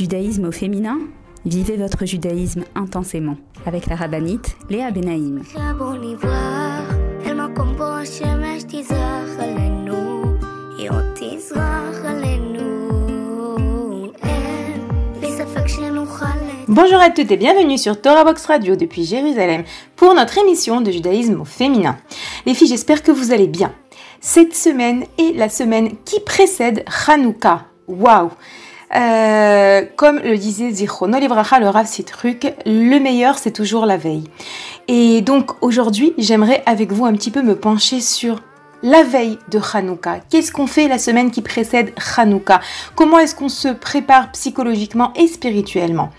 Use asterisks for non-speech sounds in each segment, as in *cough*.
Judaïsme au féminin Vivez votre judaïsme intensément avec la rabbinite Léa Benaïm. Bonjour à toutes et bienvenue sur Torah Box Radio depuis Jérusalem pour notre émission de judaïsme au féminin. Les filles, j'espère que vous allez bien. Cette semaine est la semaine qui précède Hanouka. Waouh euh, comme le disait Zichrono Livracha, le Rav Citruk, le meilleur c'est toujours la veille. Et donc aujourd'hui, j'aimerais avec vous un petit peu me pencher sur la veille de Hanouka. Qu'est-ce qu'on fait la semaine qui précède Hanouka? Comment est-ce qu'on se prépare psychologiquement et spirituellement?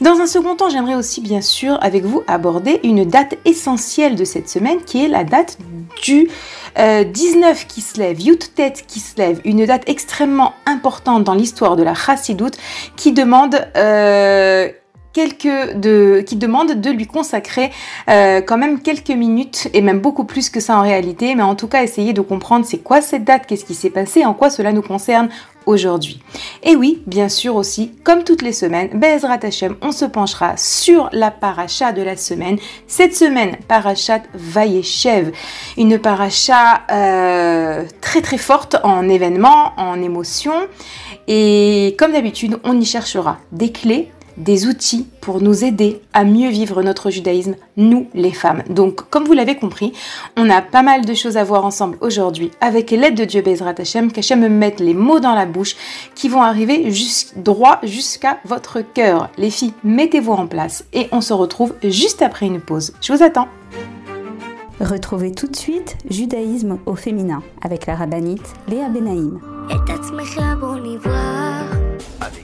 Dans un second temps, j'aimerais aussi bien sûr avec vous aborder une date essentielle de cette semaine qui est la date du 19 euh, qui se lève, qui se lève, une date extrêmement importante dans l'histoire de la Chassidoute qui demande euh, qui demande de lui consacrer euh, quand même quelques minutes et même beaucoup plus que ça en réalité, mais en tout cas essayer de comprendre c'est quoi cette date, qu'est-ce qui s'est passé, en quoi cela nous concerne aujourd'hui. Et oui, bien sûr aussi, comme toutes les semaines, Bezrat Hashem, on se penchera sur la paracha de la semaine. Cette semaine, parachat Vayeshev, une paracha euh, très très forte en événements, en émotions. Et comme d'habitude, on y cherchera des clés des outils pour nous aider à mieux vivre notre judaïsme, nous les femmes. Donc, comme vous l'avez compris, on a pas mal de choses à voir ensemble aujourd'hui avec l'aide de Dieu Bezrat Hashem, qu'Hachem me mette les mots dans la bouche qui vont arriver droit jusqu'à votre cœur. Les filles, mettez-vous en place et on se retrouve juste après une pause. Je vous attends. Retrouvez tout de suite Judaïsme au féminin avec la rabbinite Léa Benaïm.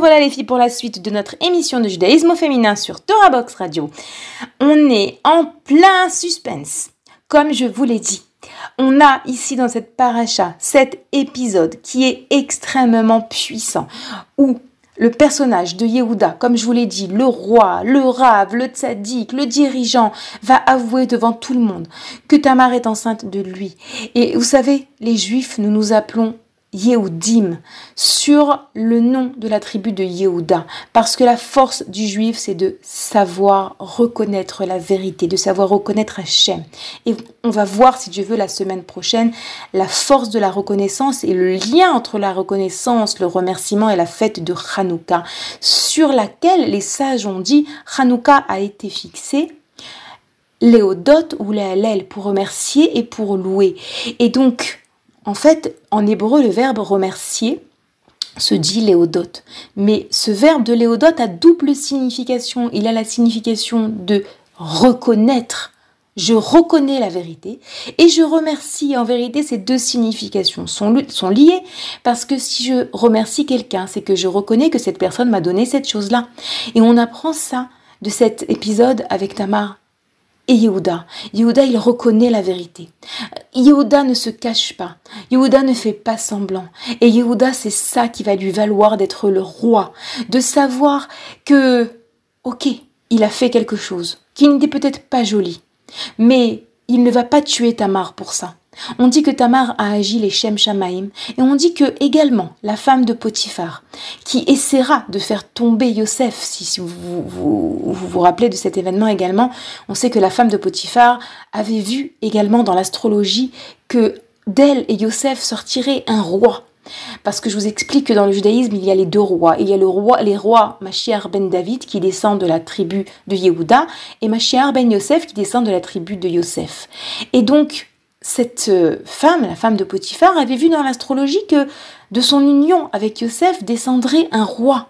Revoilà les filles pour la suite de notre émission de judaïsme au féminin sur Torah Box Radio. On est en plein suspense, comme je vous l'ai dit. On a ici dans cette paracha cet épisode qui est extrêmement puissant, où le personnage de Yehuda, comme je vous l'ai dit, le roi, le rave, le tzaddik, le dirigeant, va avouer devant tout le monde que Tamar est enceinte de lui. Et vous savez, les juifs, nous nous appelons Yehudim, sur le nom de la tribu de Yehuda, parce que la force du juif, c'est de savoir reconnaître la vérité, de savoir reconnaître Hachem. Et on va voir, si Dieu veut, la semaine prochaine, la force de la reconnaissance et le lien entre la reconnaissance, le remerciement et la fête de Hanouka, sur laquelle les sages ont dit Hanouka a été fixé Léodote ou Léalel pour remercier et pour louer. Et donc, en fait, en hébreu, le verbe remercier se dit léodote. Mais ce verbe de léodote a double signification. Il a la signification de reconnaître. Je reconnais la vérité et je remercie. En vérité, ces deux significations sont, liées parce que si je remercie quelqu'un, c'est que je reconnais que cette personne m'a donné cette chose-là. Et on apprend ça de cet épisode avec Tamar et Yehuda. Yehuda, il reconnaît la vérité. Yehuda ne se cache pas. Yehuda ne fait pas semblant. Et Yehuda, c'est ça qui va lui valoir d'être le roi. De savoir que, ok, il a fait quelque chose qui n'était peut-être pas jolie. Mais il ne va pas tuer Tamar pour ça. On dit que Tamar a agi les Shem Shamaim et on dit que également la femme de Potiphar qui essaiera de faire tomber Yosef, si, vous, vous, vous rappelez de cet événement également, on sait que la femme de Potiphar avait vu également dans l'astrologie que d'elle et Yosef sortirait un roi. Parce que je vous explique que dans le judaïsme, il y a les deux rois. Il y a le roi, les rois Mashiach ben David qui descend de la tribu de Yehuda et Mashiach ben Yosef qui descend de la tribu de Yosef. Et donc, cette euh, femme, la femme de Potiphar, avait vu dans l'astrologie que de son union avec Yosef descendrait un roi,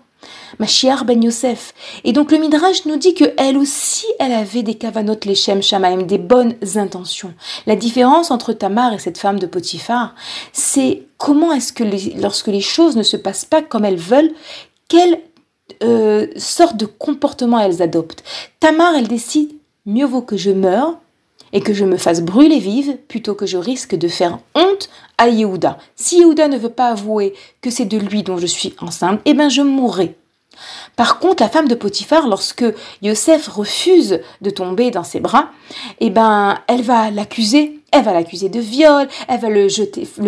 Mashiach ben Yosef. Et donc le Midrash nous dit que elle aussi, elle avait des kavanot leshem shamaim, des bonnes intentions. La différence entre Tamar et cette femme de Potiphar, c'est comment est-ce que lorsque les choses ne se passent pas comme elles veulent, quelle euh, sorte de comportement elles adoptent. Tamar, elle décide, mieux vaut que je meure et que je me fasse brûler vive plutôt que je risque de faire honte à Yehuda. Si Yehuda ne veut pas avouer que c'est de lui dont je suis enceinte, eh bien je mourrai. Par contre, la femme de Potiphar, lorsque Yosef refuse de tomber dans ses bras, eh ben, elle va l'accuser. Elle va l'accuser de viol, elle va le,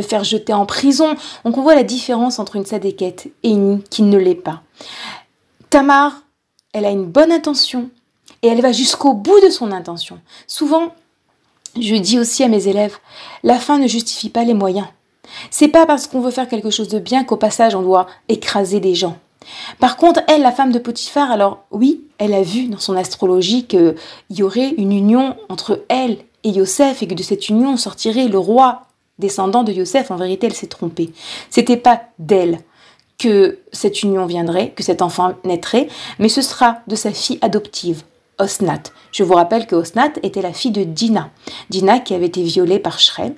faire jeter en prison. Donc on voit la différence entre une sadéquette et une qui ne l'est pas. Tamar, elle a une bonne intention et elle va jusqu'au bout de son intention. Souvent, je dis aussi à mes élèves, la fin ne justifie pas les moyens. C'est pas parce qu'on veut faire quelque chose de bien qu'au passage on doit écraser des gens. Par contre, elle, la femme de Potiphar, alors oui, elle a vu dans son astrologie qu'il y aurait une union entre elle et Yosef et que de cette union sortirait le roi descendant de Yosef. En vérité, elle s'est trompée. C'était pas d'elle que cette union viendrait, que cet enfant naîtrait, mais ce sera de sa fille adoptive, Osnat. Je vous rappelle que Osnat était la fille de Dina. Dina qui avait été violée par Shrem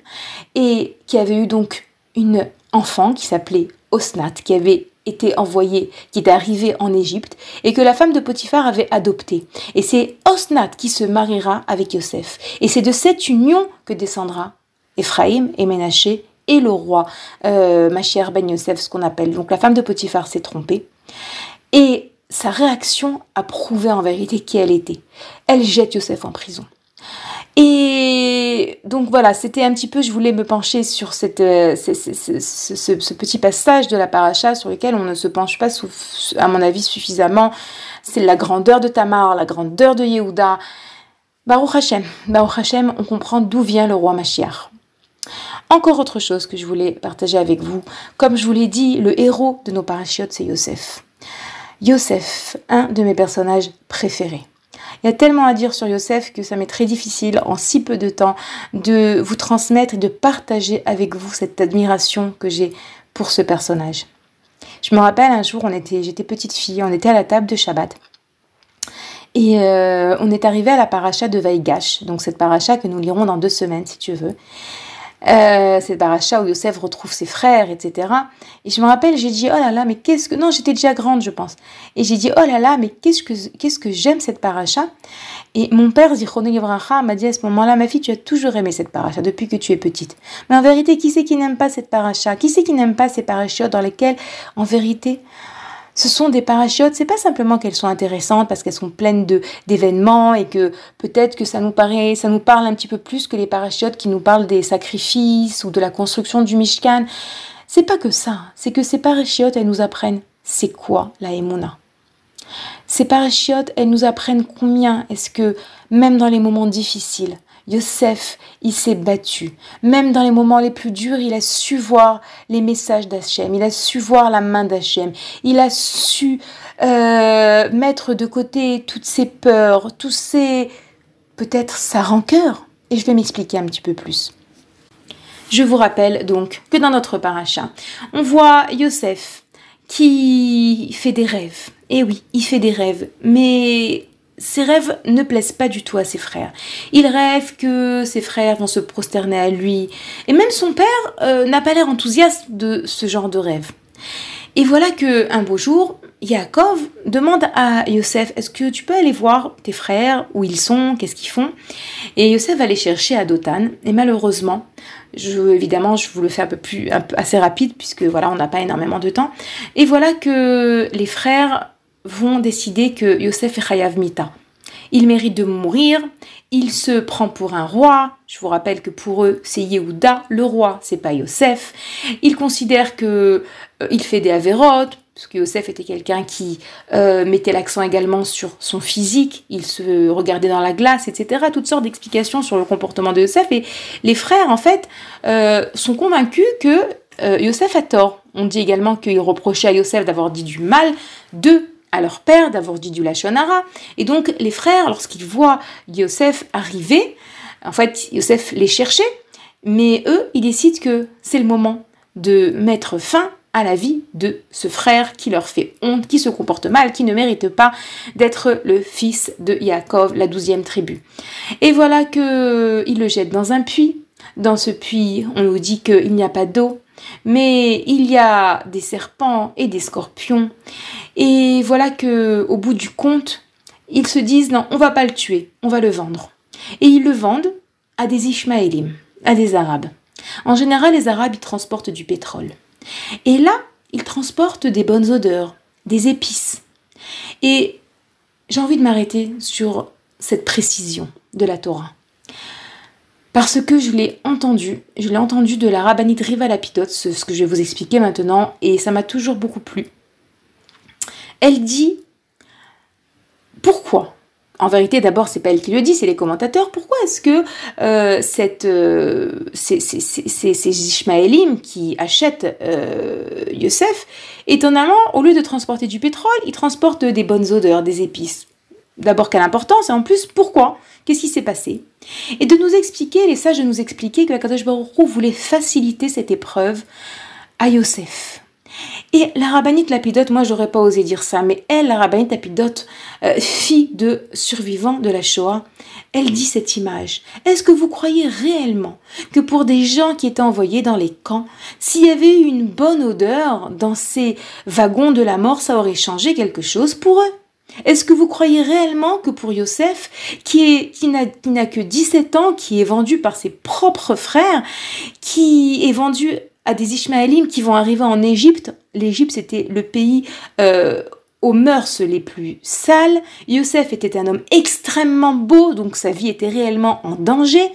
et qui avait eu donc une enfant qui s'appelait Osnat, qui avait été envoyée, qui était arrivée en Égypte et que la femme de Potiphar avait adopté. Et c'est Osnat qui se mariera avec Yosef. Et c'est de cette union que descendra Ephraïm et Ménaché et le roi euh, Ben Yosef, ce qu'on appelle. Donc la femme de Potiphar s'est trompée. Et sa réaction a prouvé en vérité qui elle était. Elle jette Yosef en prison. Et donc voilà, c'était un petit peu, je voulais me pencher sur cette, euh, ce, petit passage de la paracha sur lequel on ne se penche pas, à mon avis, suffisamment. C'est la grandeur de Tamar, la grandeur de Yehuda. Baruch Hashem, Baruch Hashem, on comprend d'où vient le roi Mashiach. Encore autre chose que je voulais partager avec vous. Comme je vous l'ai dit, le héros de nos parachiotes, c'est Yosef. Yosef, un de mes personnages préférés. Il y a tellement à dire sur Yosef que ça m'est très difficile en si peu de temps de vous transmettre et de partager avec vous cette admiration que j'ai pour ce personnage. Je me rappelle un jour, on était, j'étais petite fille, on était à la table de Shabbat. Et euh, on est arrivé à la paracha de Vaïgash, donc cette paracha que nous lirons dans deux semaines si tu veux. Euh, c'est Baracha où Yosef retrouve ses frères, etc. Et je me rappelle, j'ai dit, oh là là, mais qu'est-ce que... Non, j'étais déjà grande, je pense. Et j'ai dit, oh là là, mais qu'est-ce que, qu'est-ce que j'aime cette paracha? Et mon père, Zichrono Yevracha, m'a dit à ce moment-là, ma fille, tu as toujours aimé cette paracha depuis que tu es petite. Mais en vérité, qui c'est qui n'aime pas cette paracha? Qui c'est qui n'aime pas ces parachutes dans lesquelles, en vérité, ce sont des parachutes, c'est pas simplement qu'elles sont intéressantes parce qu'elles sont pleines d'événements et que peut-être que ça nous paraît, ça nous parle un petit peu plus que les parachutes qui nous parlent des sacrifices ou de la construction du Mishkan. C'est pas que ça, c'est que ces parachutes, elles nous apprennent c'est quoi la Emouna. Ces parachutes, elles nous apprennent combien est-ce que même dans les moments difficiles, Yosef, il s'est battu. Même dans les moments les plus durs, il a su voir les messages d'Hachem, il a su voir la main d'Hachem, il a su euh, mettre de côté toutes ses peurs, tous ses... peut-être sa rancœur. Et je vais m'expliquer un petit peu plus. Je vous rappelle donc que dans notre paracha, on voit Yosef qui fait des rêves. Et oui, il fait des rêves, mais ses rêves ne plaisent pas du tout à ses frères. Il rêve que ses frères vont se prosterner à lui. Et même son père euh, n'a pas l'air enthousiaste de ce genre de rêve. Et voilà que un beau jour, Yaakov demande à Yosef Est-ce que tu peux aller voir tes frères Où ils sont Qu'est-ce qu'ils font? Et Yosef va les chercher à Dotan. Et malheureusement, je, évidemment, je vous le fais un peu plus, assez rapide, puisque voilà, on n'a pas énormément de temps. Et voilà que les frères vont décider que Yosef est Chayav Mita. il mérite de mourir, il se prend pour un roi, je vous rappelle que pour eux c'est Yehuda, le roi, c'est pas Yosef, il considère que euh, il fait des avérotes, parce que Yosef était quelqu'un qui euh, mettait l'accent également sur son physique, il se regardait dans la glace, etc. Toutes sortes d'explications sur le comportement de Yosef, et les frères en fait euh, sont convaincus que Yosef a tort. On dit également qu'il reprochait à Yosef d'avoir dit du mal de à leur père d'avoir dit du Lachonara. Et donc les frères, lorsqu'ils voient Yosef arriver, en fait Yosef les cherchait, mais eux, ils décident que c'est le moment de mettre fin à la vie de ce frère qui leur fait honte, qui se comporte mal, qui ne mérite pas d'être le fils de Yaakov, la douzième tribu. Et voilà que le jette dans un puits. Dans ce puits, on nous dit qu'il n'y a pas d'eau, mais il y a des serpents et des scorpions. Et voilà que au bout du compte, ils se disent non, on va pas le tuer, on va le vendre. Et ils le vendent à des Ishmaélim, à des Arabes. En général, les Arabes, ils transportent du pétrole. Et là, ils transportent des bonnes odeurs, des épices. Et j'ai envie de m'arrêter sur cette précision de la Torah. Parce que je l'ai entendu, je l'ai entendu de la rabbinite Riva ce, que je vais vous expliquer maintenant, et ça m'a toujours beaucoup plu. Elle dit pourquoi? En vérité, d'abord, c'est pas elle qui le dit, c'est les commentateurs. Pourquoi est-ce que euh, euh, ces, Ishmaélim qui achètent euh, Yosef, étonnamment, au lieu de transporter du pétrole, ils transportent des bonnes odeurs, des épices D'abord, quelle importance, et en plus, pourquoi? Qu'est-ce qui s'est passé? Et de nous expliquer, les sages de nous expliquer que la Baruch voulait faciliter cette épreuve à Yosef. Et la rabbinite Lapidote, moi j'aurais pas osé dire ça, mais elle, la rabbinite Lapidote, euh, fille de survivants de la Shoah, elle dit cette image. Est-ce que vous croyez réellement que pour des gens qui étaient envoyés dans les camps, s'il y avait eu une bonne odeur dans ces wagons de la mort, ça aurait changé quelque chose pour eux? Est-ce que vous croyez réellement que pour Yosef, qui, n'a que 17 ans, qui est vendu par ses propres frères, qui est vendu à des Ishmaélim qui vont arriver en Égypte, l'Égypte c'était le pays euh, aux mœurs les plus sales, Yosef était un homme extrêmement beau, donc sa vie était réellement en danger,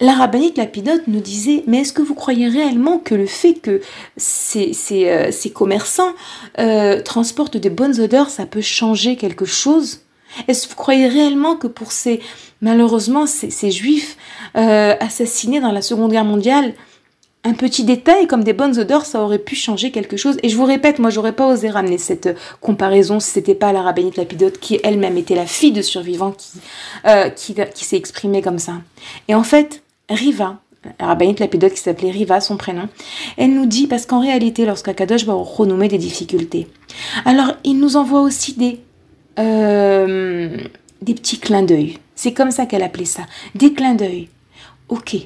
la rabbinite Lapidote nous disait, mais est-ce que vous croyez réellement que le fait que ces, ces, euh, commerçants euh, transportent des bonnes odeurs, ça peut changer quelque chose? Est-ce que vous croyez réellement que pour ces, malheureusement, ces, juifs euh, assassinés dans la Seconde Guerre mondiale, un petit détail comme des bonnes odeurs, ça aurait pu changer quelque chose? Et je vous répète, moi, j'aurais pas osé ramener cette comparaison si c'était pas la rabbinite Lapidote qui elle-même était la fille de survivants qui, qui, qui s'est exprimée comme ça. Et en fait, Riva, rabbinite lapidote qui s'appelait Riva, son prénom, elle nous dit, parce qu'en réalité, lorsqu'Akadosh nous met des difficultés, alors il nous envoie aussi des, euh, des petits clins d'œil. C'est comme ça qu'elle appelait ça, des clins d'œil. Ok,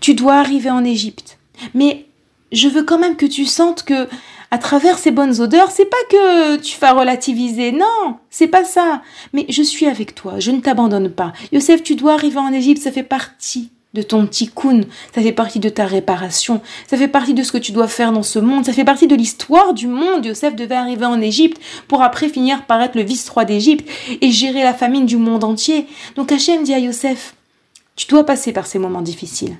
tu dois arriver en Égypte, mais je veux quand même que tu sentes que à travers ces bonnes odeurs, c'est pas que tu vas relativiser, non, c'est pas ça. Mais je suis avec toi, je ne t'abandonne pas. Yosef, tu dois arriver en Égypte, ça fait partie de ton tikkun, ça fait partie de ta réparation, ça fait partie de ce que tu dois faire dans ce monde, ça fait partie de l'histoire du monde. Yosef devait arriver en Égypte pour après finir par être le vice-roi d'Égypte et gérer la famine du monde entier. Donc Hachem dit à Yosef, tu dois passer par ces moments difficiles.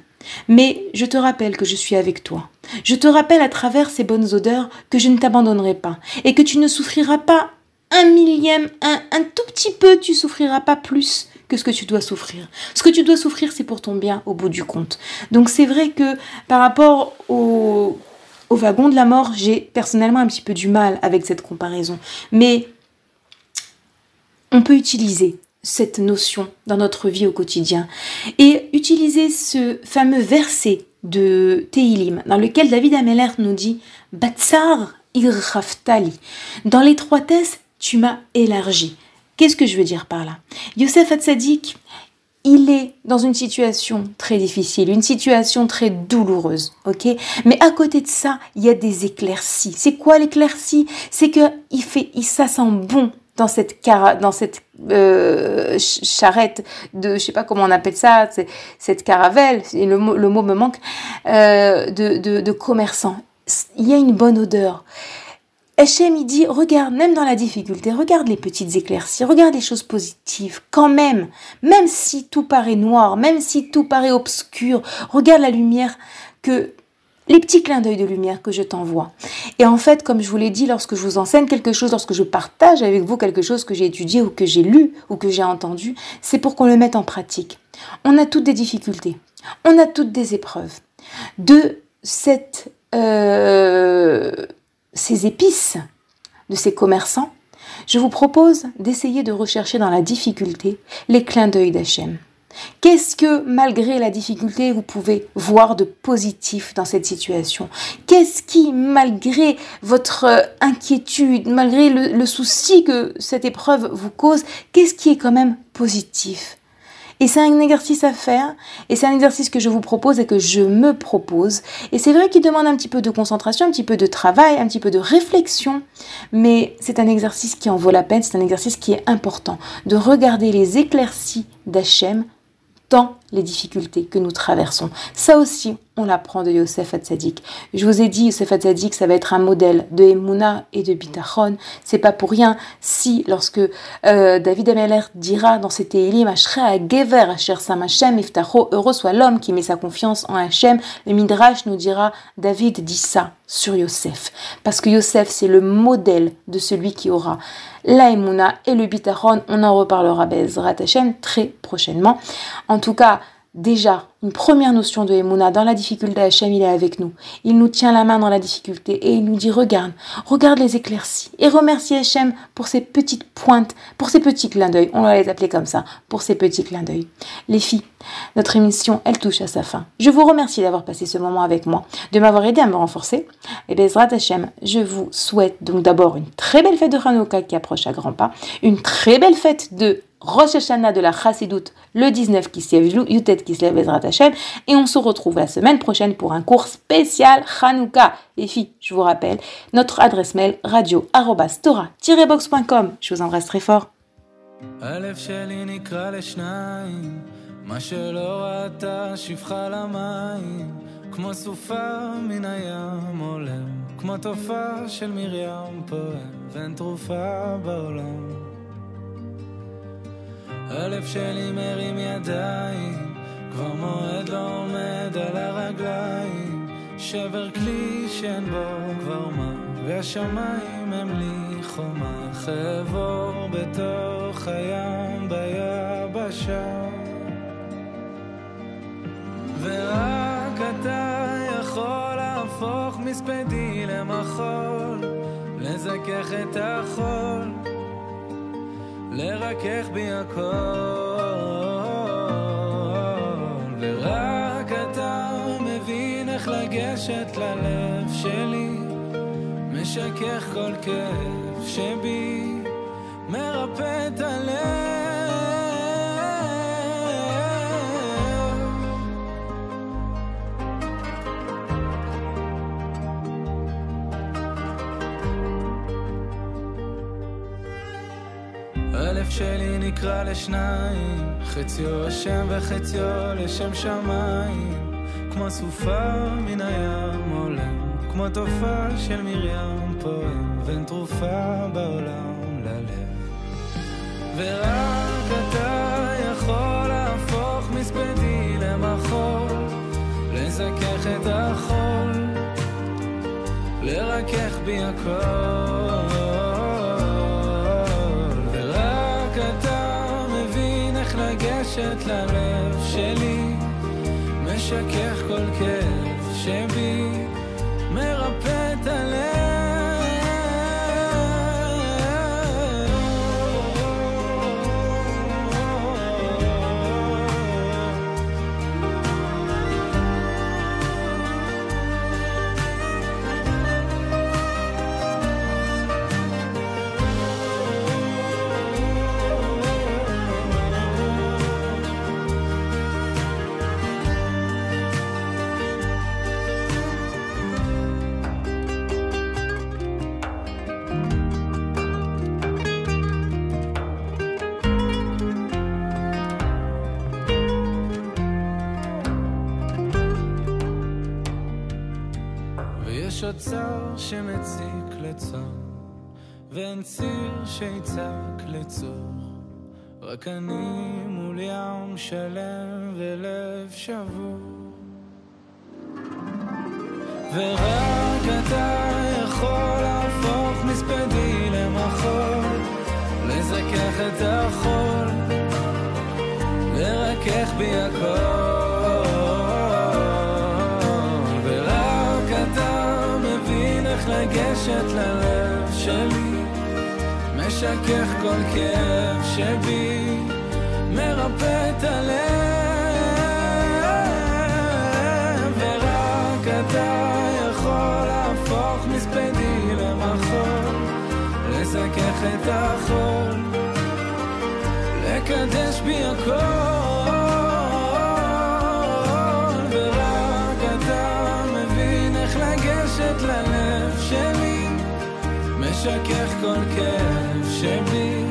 Mais je te rappelle que je suis avec toi. Je te rappelle à travers ces bonnes odeurs que je ne t'abandonnerai pas et que tu ne souffriras pas un millième, un, un tout petit peu, tu souffriras pas plus que ce que tu dois souffrir. Ce que tu dois souffrir, c'est pour ton bien au bout du compte. Donc c'est vrai que par rapport au, wagon de la mort, j'ai personnellement un petit peu du mal avec cette comparaison. Mais on peut utiliser cette notion dans notre vie au quotidien et utiliser ce fameux verset de Teilim dans lequel David Ameller nous dit Batsar irraftali. Dans l'étroitesse, tu m'as élargi. Qu'est-ce que je veux dire par là? Youssef Hatzadik, il est dans une situation très difficile, une situation très douloureuse, ok? Mais à côté de ça, il y a des éclaircies. C'est quoi l'éclaircie? C'est que il fait, ça sent bon dans cette euh, charrette de, je sais pas comment on appelle ça, cette caravelle, le mot, le mot me manque, euh, de, de, de commerçants. Il y a une bonne odeur Hachem, il dit, regarde, même dans la difficulté, regarde les petites éclaircies, regarde les choses positives, quand même, même si tout paraît noir, même si tout paraît obscur, regarde la lumière que les petits clins d'œil de lumière que je t'envoie. Et en fait, comme je vous l'ai dit, lorsque je vous enseigne quelque chose, lorsque je partage avec vous quelque chose que j'ai étudié ou que j'ai lu ou que j'ai entendu, c'est pour qu'on le mette en pratique. On a toutes des difficultés, on a toutes des épreuves. De cette euh, ces épices de ces commerçants, je vous propose d'essayer de rechercher dans la difficulté les clins d'œil d'Hachem. Qu'est-ce que, malgré la difficulté, vous pouvez voir de positif dans cette situation? Qu'est-ce qui, malgré votre euh, inquiétude, malgré le, souci que cette épreuve vous cause, qu'est-ce qui est quand même positif? Et c'est un exercice à faire, et c'est un exercice que je vous propose et que je me propose. Et c'est vrai qu'il demande un petit peu de concentration, un petit peu de travail, un petit peu de réflexion, mais c'est un exercice qui en vaut la peine, c'est un exercice qui est important, de regarder les éclaircies d'Hachem dans les difficultés que nous traversons. Ça aussi, on l'apprend de Yosef Hatzadik. Je vous ai dit, Yosef Hatzadik, ça va être un modèle de Emouna et de Bitachon. C'est pas pour rien si, lorsque euh, David Ameller dira dans ses Tehillim, a Gever, Asher Sam Hashem, heureux soit l'homme qui met sa confiance en Hachem, le Midrash nous dira, David dit ça sur Yosef. Parce que Yosef, c'est le modèle de celui qui aura la Emouna et le Bitachon. On en reparlera Bezrat Hashem très prochainement. En tout cas, déjà une première notion de Emouna. Dans la difficulté, Hachem, il est avec nous. Il nous tient la main dans la difficulté et il nous dit regarde, regarde les éclaircies. Et remercie Hachem pour ces petites pointes, pour ces petits clins d'œil. On va les appeler comme ça, pour ces petits clins d'œil. Les filles, notre émission, elle touche à sa fin. Je vous remercie d'avoir passé ce moment avec moi, de m'avoir aidé à me renforcer. Et Bezrat Hachem, je vous souhaite donc d'abord une très belle fête de Hanouka qui approche à grands pas, une très belle fête de Rosh Hashanah de la Chassidoute le 19 qui se lève, Yutet qui se lève Bezrat et on se retrouve la semaine prochaine pour un cours spécial Hanouka. Les filles, je vous rappelle, notre adresse mail radio-box.com. Je vous embrasse très fort. כבר מועד לא עומד על הרגליים, שבר כלי שאין בו כבר מה, והשמיים הם לי חומה, חבור בתוך הים ביבשה. ורק אתה יכול להפוך מספדי למחול, לזכך את החול, לרכך בי הכל. לגשת ללב שלי, משכך כל כאב שבי, מרפא את הלב. הלב שלי נקרא לשניים, חציו השם וחציו לשם שמיים. כמו סופה מן הים עולם, כמו תופעה של מרים פועם, ואין תרופה בעולם ללב. ורק אתה יכול להפוך מספדי למחול, לזכך את החול, לרכך בי הכל. ללב שלי. משכך כל כאב שבי, ואין ציר שיצעק לצור. רק אני מול ים שלם ולב שבור. ורק אתה יכול להפוך מספדי למחול, לזכך את החול, משכך כל כאב שבי, מרפא את הלב. ורק אתה יכול להפוך מספדי למחול, לזכך את החול, לקדש בי הכל. ורק אתה מבין איך לגשת ללב שלי, משכך כל כאב שבי,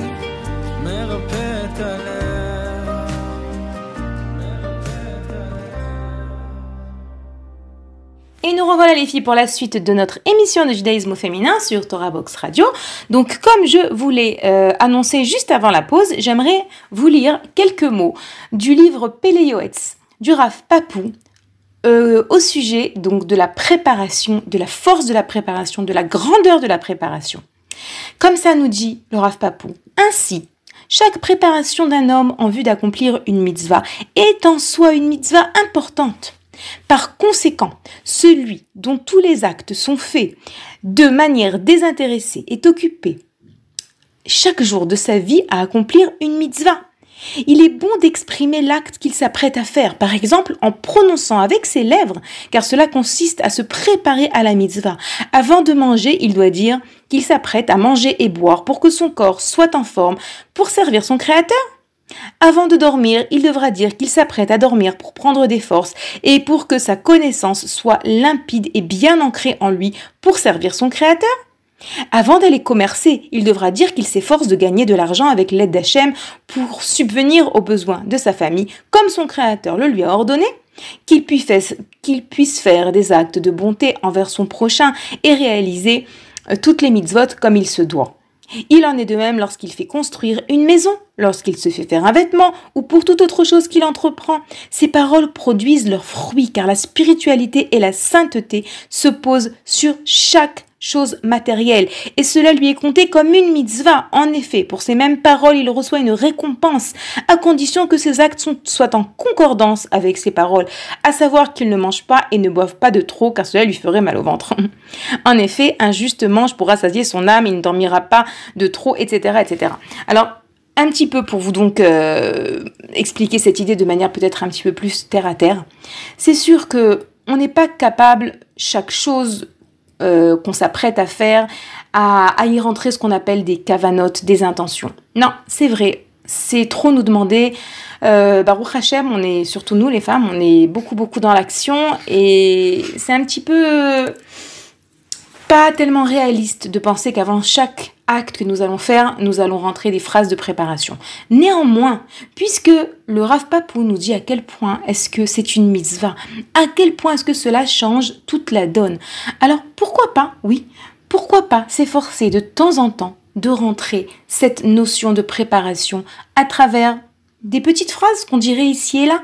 מרפא את הלב. מרפא את הלב. Et nous revoilà les filles pour la suite de notre émission de judaïsme au féminin sur Torah Box Radio. Donc comme je vous l'ai euh, annoncé juste avant la pause, j'aimerais vous lire quelques mots du livre Péléoetz du Raf Papou euh, au sujet donc de la préparation, de la force de la préparation, de la grandeur de la préparation. Comme ça nous dit le Rav Papou. Ainsi, chaque préparation d'un homme en vue d'accomplir une mitzvah est en soi une mitzvah importante. Par conséquent, celui dont tous les actes sont faits de manière désintéressée est occupé chaque jour de sa vie à accomplir une mitzvah. Il est bon d'exprimer l'acte qu'il s'apprête à faire, par exemple en prononçant avec ses lèvres, car cela consiste à se préparer à la mitzvah. Avant de manger, il doit dire qu'il s'apprête à manger et boire pour que son corps soit en forme pour servir son Créateur. Avant de dormir, il devra dire qu'il s'apprête à dormir pour prendre des forces et pour que sa connaissance soit limpide et bien ancrée en lui pour servir son Créateur. Avant d'aller commercer, il devra dire qu'il s'efforce de gagner de l'argent avec l'aide d'Hachem pour subvenir aux besoins de sa famille, comme son Créateur le lui a ordonné, qu'il puisse, faire des actes de bonté envers son prochain et réaliser euh, toutes les mitzvot comme il se doit. Il en est de même lorsqu'il fait construire une maison, lorsqu'il se fait faire un vêtement ou pour toute autre chose qu'il entreprend. Ces paroles produisent leurs fruits car la spiritualité et la sainteté se posent sur chaque chose matérielle et cela lui est compté comme une mitzvah. En effet, pour ces mêmes paroles, il reçoit une récompense à condition que ses actes soient en concordance avec ces paroles, à savoir qu'il ne mange pas et ne boive pas de trop car cela lui ferait mal au ventre. *laughs* en effet, un juste mange pour rassasier son âme, il ne dormira pas de trop, etc., etc. Alors, un petit peu pour vous donc euh, expliquer cette idée de manière peut-être un petit peu plus terre à terre. C'est sûr que on n'est pas capable chaque chose euh, qu'on s'apprête à faire à, à y rentrer ce qu'on appelle des cavanotes, des intentions. Non, c'est vrai, c'est trop nous demander. Euh, Baruch Hashem, on est surtout nous les femmes, on est beaucoup beaucoup dans l'action et c'est un petit peu pas tellement réaliste de penser qu'avant chaque acte que nous allons faire, nous allons rentrer des phrases de préparation. Néanmoins, puisque le Rav Papou nous dit à quel point est-ce que c'est une mitzvah, à quel point est-ce que cela change toute la donne, alors pourquoi pas, oui, pourquoi pas s'efforcer de temps en temps de rentrer cette notion de préparation à travers des petites phrases qu'on dirait ici et là.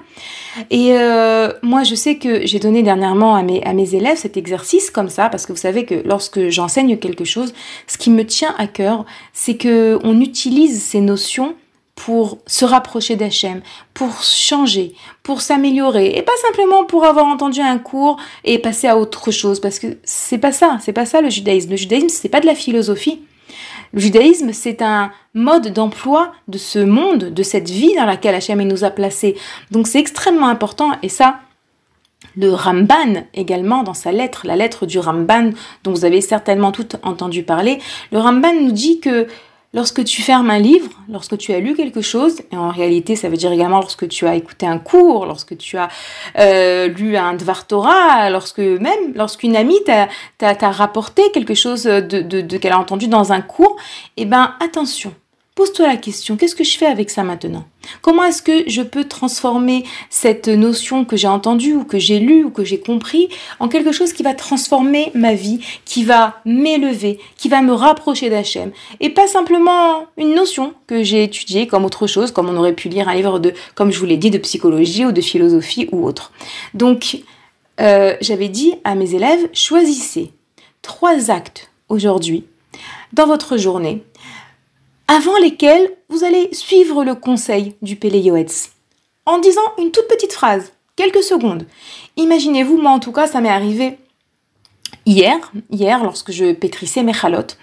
Et euh, moi, je sais que j'ai donné dernièrement à mes, élèves cet exercice comme ça, parce que vous savez que lorsque j'enseigne quelque chose, ce qui me tient à cœur, c'est que on utilise ces notions pour se rapprocher d'Hachem, pour changer, pour s'améliorer, et pas simplement pour avoir entendu un cours et passer à autre chose, parce que c'est pas ça, c'est pas ça le judaïsme. Le judaïsme, c'est pas de la philosophie. Le judaïsme, c'est un mode d'emploi de ce monde, de cette vie dans laquelle Hachem nous a placés. Donc c'est extrêmement important et ça, le Ramban également dans sa lettre, la lettre du Ramban dont vous avez certainement toutes entendu parler, le Ramban nous dit que lorsque tu fermes un livre, lorsque tu as lu quelque chose, et en réalité ça veut dire également lorsque tu as écouté un cours, lorsque tu as euh, lu un Dvar Torah, lorsque même lorsqu'une amie t'a, rapporté quelque chose de qu'elle a entendu dans un cours, eh ben attention, Pose-toi la question, qu'est-ce que je fais avec ça maintenant? Comment est-ce que je peux transformer cette notion que j'ai entendue ou que j'ai lue ou que j'ai compris en quelque chose qui va transformer ma vie, qui va m'élever, qui va me rapprocher d'Hachem? Et pas simplement une notion que j'ai étudiée comme autre chose, comme on aurait pu lire un livre de, comme je vous l'ai dit, de psychologie ou de philosophie ou autre. Donc, euh, j'avais dit à mes élèves, choisissez trois actes aujourd'hui dans votre journée avant lesquels vous allez suivre le conseil du Pélé Yoetz en disant une toute petite phrase, quelques secondes. Imaginez-vous, moi en tout cas, ça m'est arrivé hier, hier lorsque je pétrissais mes chalotes.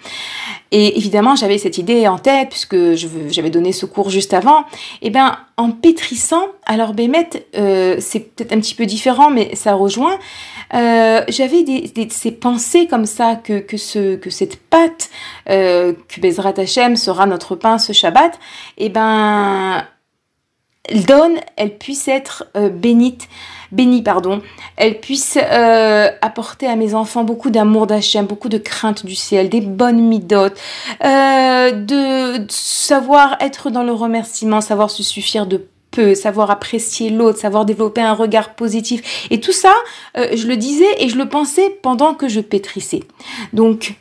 Et évidemment, j'avais cette idée en tête, puisque j'avais donné ce cours juste avant. Et eh bien, en pétrissant, alors Bémet, euh, c'est peut-être un petit peu différent, mais ça rejoint. Euh, j'avais des, ces pensées comme ça, que, ce, que cette pâte, euh, que Bezrat Hashem sera notre pain ce Shabbat, et eh ben, donne, elle puisse être euh, bénite bénie, pardon, elle puisse euh, apporter à mes enfants beaucoup d'amour d'Hachem, beaucoup de crainte du ciel, des bonnes midotes, euh, de savoir être dans le remerciement, savoir se suffire de savoir apprécier l'autre, savoir développer un regard positif. Et tout ça, euh, je le disais et je le pensais pendant que je pétrissais. Donc,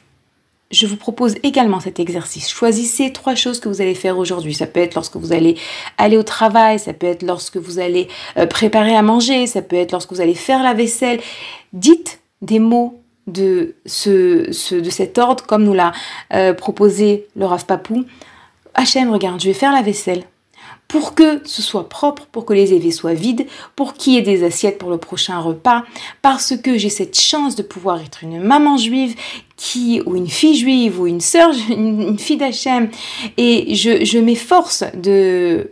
je vous propose également cet exercice. Choisissez trois choses que vous allez faire aujourd'hui. Ça peut être lorsque vous allez aller au travail, ça peut être lorsque vous allez euh, préparer à manger, ça peut être lorsque vous allez faire la vaisselle. Dites des mots de, ce, cet ordre, comme nous l'a euh, proposé le Papou. Hachem, regarde, je vais faire la vaisselle pour que ce soit propre, pour que les éviers soient vides, pour qu'il y ait des assiettes pour le prochain repas, parce que j'ai cette chance de pouvoir être une maman juive qui, ou une fille juive, ou une sœur, *laughs* une, fille d'Hachem, et je, m'efforce de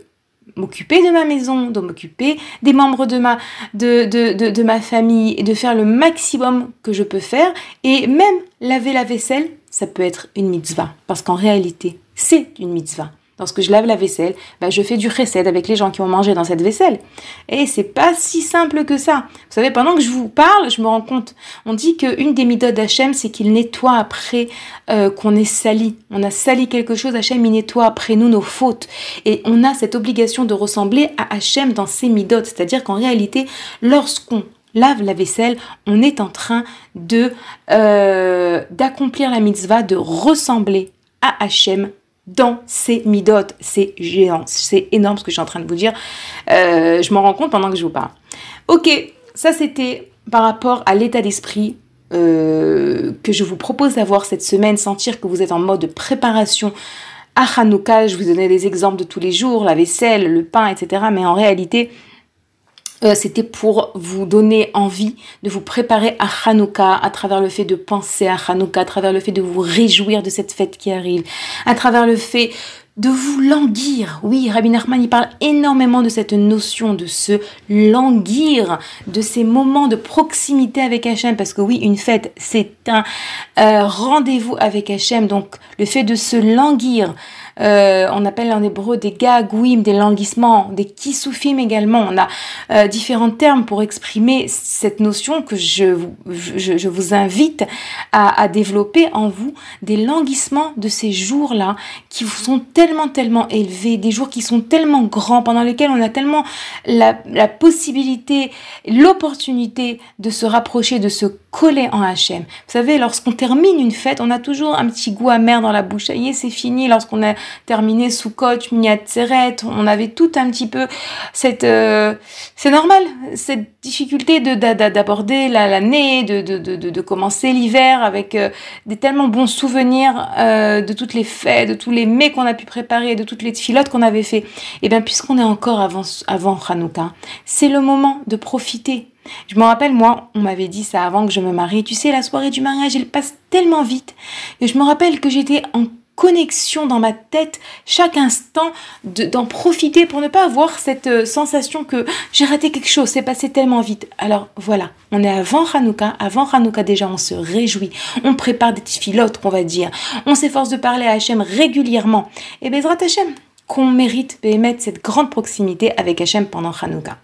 m'occuper de ma maison, de m'occuper des membres de ma, de, de, de, ma famille, et de faire le maximum que je peux faire, et même laver la vaisselle, ça peut être une mitzvah, parce qu'en réalité, c'est une mitzvah lorsque je lave la vaisselle, bah, je fais du recette avec les gens qui ont mangé dans cette vaisselle. Et c'est pas si simple que ça. Vous savez, pendant que je vous parle, je me rends compte. On dit qu'une des méthodes d'Hachem, c'est qu'il nettoie après euh, qu'on est sali. On a sali quelque chose, Hachem, il nettoie après nous nos fautes. Et on a cette obligation de ressembler à Hachem dans ses midotes. C'est-à-dire qu'en réalité, lorsqu'on lave la vaisselle, on est en train de euh, d'accomplir la mitzvah, de ressembler à Hachem dans ces midotes. C'est géant, c'est énorme ce que je suis en train de vous dire. Euh, je m'en rends compte pendant que je vous parle. Ok, ça c'était par rapport à l'état d'esprit euh, que je vous propose d'avoir cette semaine, sentir que vous êtes en mode préparation à Hanouka. Je vous donnais des exemples de tous les jours, la vaisselle, le pain, etc. Mais en réalité, euh, c'était pour vous donner envie de vous préparer à Hanouka à travers le fait de penser à Hanouka, à travers le fait de vous réjouir de cette fête qui arrive, à travers le fait de vous languir. Oui, Rabbi Nachman, il parle énormément de cette notion de se languir, de ces moments de proximité avec Hachem, parce que oui, une fête, c'est un euh, rendez-vous avec Hachem, donc le fait de se languir, euh, on appelle en hébreu des gagouim, des languissements, des kisoufim également. On a euh, différents termes pour exprimer cette notion que je, je, vous invite à, développer en vous, des languissements de ces jours-là qui sont tellement, tellement élevés, des jours qui sont tellement grands, pendant lesquels on a tellement la, la possibilité, l'opportunité de se rapprocher, de se coller en HM. Vous savez, lorsqu'on termine une fête, on a toujours un petit goût amer dans la bouche. Ça y est, c'est fini. Lorsqu'on a terminé sous coach, Mignat Seret, on avait tout un petit peu cette... Euh, c'est normal, cette difficulté de d'aborder l'année, de, de, de, commencer l'hiver avec euh, des tellement bons souvenirs euh, de toutes les fêtes, de tous les mets qu'on a pu préparer, de toutes les filottes qu'on avait fait. Et eh bien, puisqu'on est encore avant, avant Hanouka, c'est le moment de profiter je me rappelle, moi, on m'avait dit ça avant que je me marie. Tu sais, la soirée du mariage, elle passe tellement vite. Et je me rappelle que j'étais en connexion dans ma tête chaque instant d'en profiter pour ne pas avoir cette euh, sensation que j'ai raté quelque chose, c'est passé tellement vite. Alors voilà, on est avant Hanouka, avant Hanouka déjà on se réjouit, on prépare des filottes qu'on va dire, on s'efforce de parler à Hachem régulièrement. Et Bezrat Hachem, qu'on mérite d'émettre cette grande proximité avec Hachem pendant Hanouka.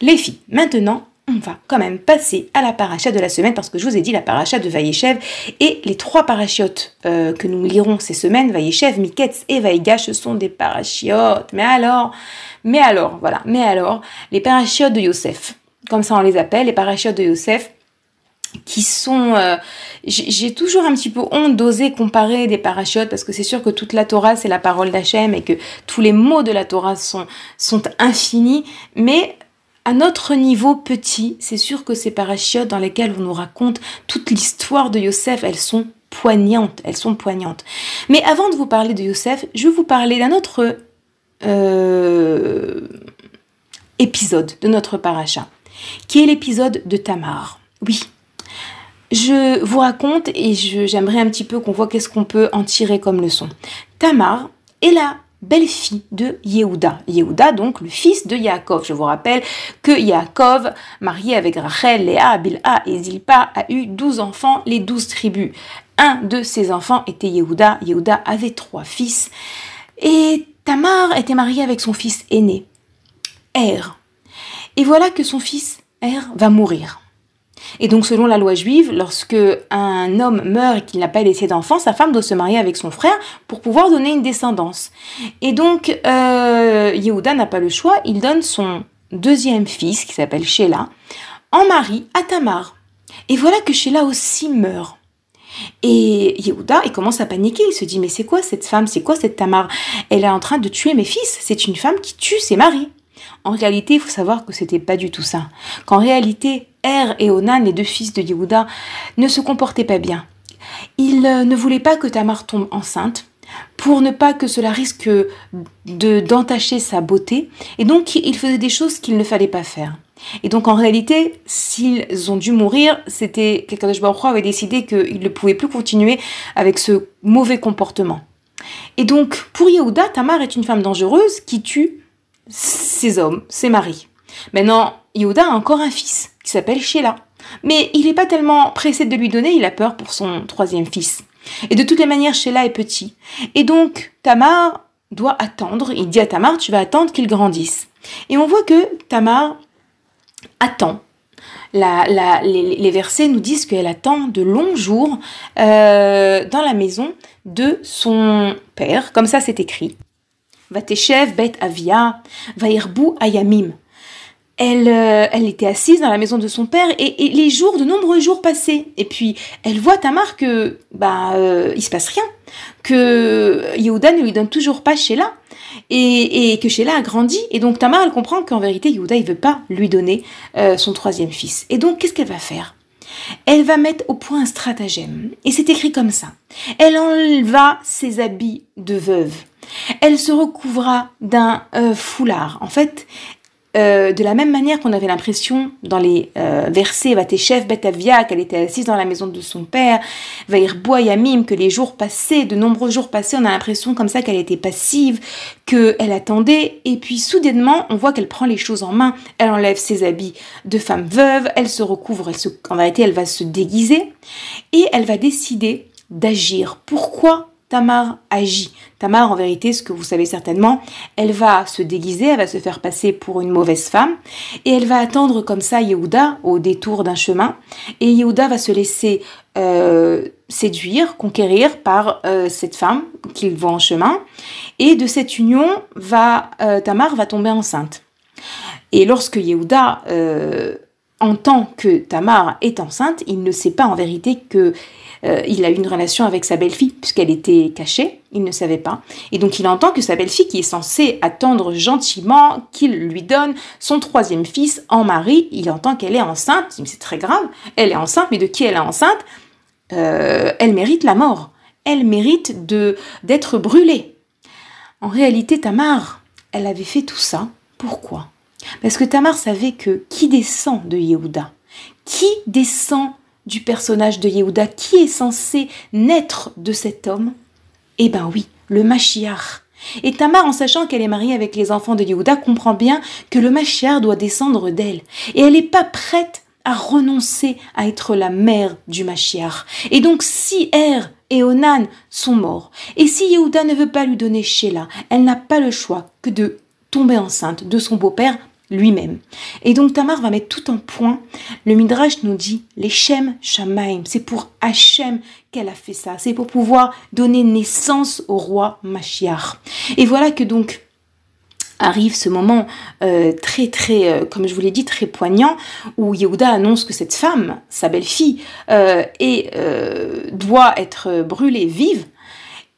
Les filles, maintenant, on va quand même passer à la paracha de la semaine parce que je vous ai dit la paracha de Vaïechev et les trois parachiotes euh, que nous lirons ces semaines, Vaïechev, Miketz et Vaïgash, ce sont des parachiotes. Mais alors, mais alors, voilà, mais alors, les parachiotes de Yosef, comme ça on les appelle, les parachiotes de Yosef, qui sont... Euh, j'ai toujours un petit peu honte d'oser comparer des parachutes parce que c'est sûr que toute la Torah c'est la parole d'Hachem et que tous les mots de la Torah sont infinis, mais à notre niveau petit, c'est sûr que ces parachutes dans lesquels on nous raconte toute l'histoire de Yosef, elles sont poignantes, elles sont poignantes. Mais avant de vous parler de Yosef, je vais vous parler d'un autre euh, épisode de notre paracha, qui est l'épisode de Tamar. Oui, je vous raconte et j'aimerais un petit peu qu'on voit qu'est-ce qu'on peut en tirer comme leçon. Tamar est la belle-fille de Yehuda. Yehuda, donc le fils de Yaakov. Je vous rappelle que Yaakov, marié avec Rachel, Léa, Bilha et Zilpa, a eu douze enfants, les douze tribus. Un de ses enfants était Yehuda. Yehuda avait trois fils. Et Tamar était mariée avec son fils aîné, Er. Et voilà que son fils, Er, va mourir. Et donc, selon la loi juive, lorsque un homme meurt et qu'il n'a pas laissé d'enfant, sa femme doit se marier avec son frère pour pouvoir donner une descendance. Et donc, euh, Yehuda n'a pas le choix, il donne son deuxième fils, qui s'appelle Sheila, en mari à Tamar. Et voilà que Sheila aussi meurt. Et Yehuda, il commence à paniquer, il se dit, mais c'est quoi cette femme, c'est quoi cette Tamar? Elle est en train de tuer mes fils, c'est une femme qui tue ses maris. En réalité, il faut savoir que c'était pas du tout ça. Qu'en réalité, Er et Onan, les deux fils de Yehuda, ne se comportaient pas bien. Ils euh, ne voulaient pas que Tamar tombe enceinte pour ne pas que cela risque de d'entacher sa beauté, et donc ils faisaient des choses qu'il ne fallait pas faire. Et donc en réalité, s'ils ont dû mourir, c'était quelqu'un de avait décidé qu'il ne pouvait plus continuer avec ce mauvais comportement. Et donc pour Yehuda, Tamar est une femme dangereuse qui tue ses hommes, ses maris. Maintenant, Yehuda a encore un fils qui s'appelle Sheila. Mais il n'est pas tellement pressé de lui donner, il a peur pour son troisième fils. Et de toutes les manières, Sheila est petit. Et donc, Tamar doit attendre. Il dit à Tamar, tu vas attendre qu'il grandisse. Et on voit que Tamar attend. les, versets nous disent qu'elle attend de longs jours euh, dans la maison de son père, comme ça c'est écrit. Vateshev bet avia, vairbu ayamim elle, euh, elle était assise dans la maison de son père et, les jours, de nombreux jours passaient. Et puis elle voit Tamar que bah euh, il se passe rien, que Yehuda ne lui donne toujours pas Sheila et, et que Sheila a grandi. Et donc Tamar elle comprend qu'en vérité Yehuda il veut pas lui donner euh, son troisième fils. Et donc qu'est-ce qu'elle va faire? Elle va mettre au point un stratagème. Et c'est écrit comme ça. Elle enleva ses habits de veuve. Elle se recouvra d'un foulard. En fait, euh, de la même manière qu'on avait l'impression dans les euh, versets Vateshev Betavia qu'elle était assise dans la maison de son père, Vair Yamim, que les jours passaient, de nombreux jours passés, on a l'impression comme ça qu'elle était passive, qu'elle attendait, et puis soudainement on voit qu'elle prend les choses en main, elle enlève ses habits de femme veuve, elle se recouvre, elle se, en vérité elle va se déguiser, et elle va décider d'agir. Pourquoi Tamar agit. Tamar, en vérité, ce que vous savez certainement, elle va se déguiser, elle va se faire passer pour une mauvaise femme, et elle va attendre comme ça Yehuda au détour d'un chemin, et Yehuda va se laisser euh, séduire, conquérir par euh, cette femme qu'il voit en chemin, et de cette union, va, euh, Tamar va tomber enceinte. Et lorsque Yehuda entend que Tamar est enceinte, il ne sait pas en vérité que euh, il a eu une relation avec sa belle-fille puisqu'elle était cachée, il ne savait pas. Et donc il entend que sa belle-fille, qui est censée attendre gentiment qu'il lui donne son troisième fils en mari, il entend qu'elle est enceinte. C'est très grave, elle est enceinte, mais de qui elle est enceinte? Euh, Elle mérite la mort. Elle mérite de d'être brûlée. En réalité, Tamar, elle avait fait tout ça. Pourquoi? Parce que Tamar savait que qui descend de Yehuda? Qui descend du personnage de Yehuda? Qui est censé naître de cet homme? Eh ben oui, le Mashiach. Et Tamar, en sachant qu'elle est mariée avec les enfants de Yehuda, comprend bien que le Mashiach doit descendre d'elle. Et elle n'est pas prête à renoncer à être la mère du Mashiach. Et donc, si Er et Onan sont morts, et si Yehuda ne veut pas lui donner Sheila, elle n'a pas le choix que de tomber enceinte de son beau-père lui-même. Et donc Tamar va mettre tout en point. Le Midrash nous dit les Shem Shamaim. C'est pour Hachem qu'elle a fait ça. C'est pour pouvoir donner naissance au roi Mashiach. Et voilà que donc arrive ce moment euh, très très, euh, comme je vous l'ai dit, très poignant, où Yehuda annonce que cette femme, sa belle-fille, euh, doit être brûlée vive.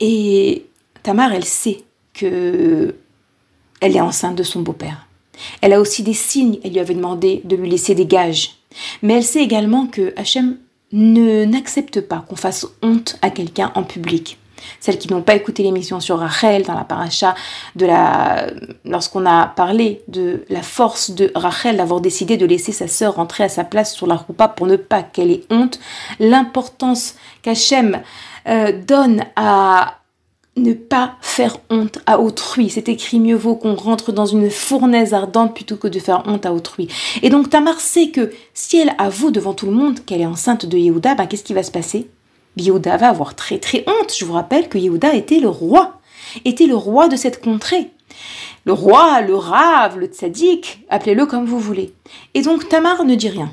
Et Tamar, elle sait que elle est enceinte de son beau-père. Elle a aussi des signes, elle lui avait demandé de lui laisser des gages. Mais elle sait également que Hachem ne n'accepte pas qu'on fasse honte à quelqu'un en public. Celles qui n'ont pas écouté l'émission sur Rachel dans la paracha de la lorsqu'on a parlé de la force de Rachel d'avoir décidé de laisser sa sœur rentrer à sa place sur la roupa pour ne pas qu'elle ait honte, l'importance qu'Hachem euh, donne à ne pas faire honte à autrui. C'est écrit mieux vaut qu'on rentre dans une fournaise ardente plutôt que de faire honte à autrui. Et donc Tamar sait que si elle avoue devant tout le monde qu'elle est enceinte de Yehuda, ben, qu'est-ce qui va se passer? Yehuda va avoir très très honte. Je vous rappelle que Yehuda était le roi, était le roi de cette contrée. Le roi, le rave, le tzaddik, appelez-le comme vous voulez. Et donc Tamar ne dit rien.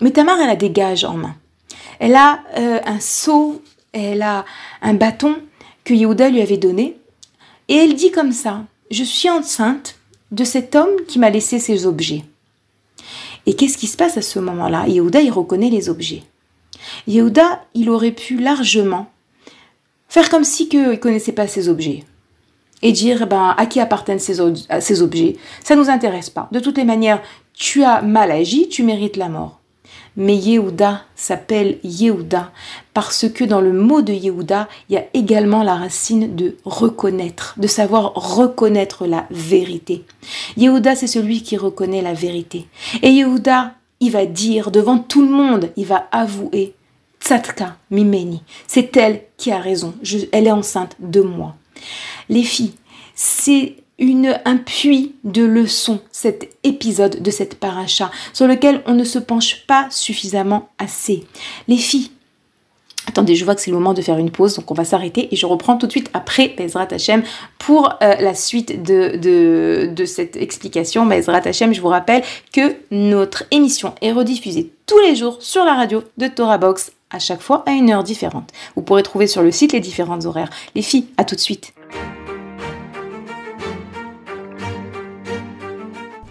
Mais Tamar, elle a des gages en main. Elle a euh, un seau, elle a un bâton, que Yehuda lui avait donné. Et elle dit comme ça, je suis enceinte de cet homme qui m'a laissé ces objets. Et qu'est-ce qui se passe à ce moment-là? Yehuda, il reconnaît les objets. Yehuda, il aurait pu largement faire comme si il ne connaissait pas ces objets. Et dire, ben, à qui appartiennent ces, ces objets? Ça ne nous intéresse pas. De toutes les manières, tu as mal agi, tu mérites la mort. Mais Yehuda s'appelle Yehuda parce que dans le mot de Yehuda, il y a également la racine de reconnaître, de savoir reconnaître la vérité. Yehuda, c'est celui qui reconnaît la vérité. Et Yehuda, il va dire devant tout le monde, il va avouer Tzatka Mimeni, c'est elle qui a raison, elle est enceinte de moi. Les filles, c'est un puits de leçons, cet épisode de cette paracha, sur lequel on ne se penche pas suffisamment assez. Les filles, Attendez, je vois que c'est le moment de faire une pause, donc on va s'arrêter et je reprends tout de suite après Bezrat Hashem pour euh, la suite de, cette explication. Bezrat Hashem, je vous rappelle que notre émission est rediffusée tous les jours sur la radio de Torah Box, à chaque fois à une heure différente. Vous pourrez trouver sur le site les différentes horaires. Les filles, à tout de suite.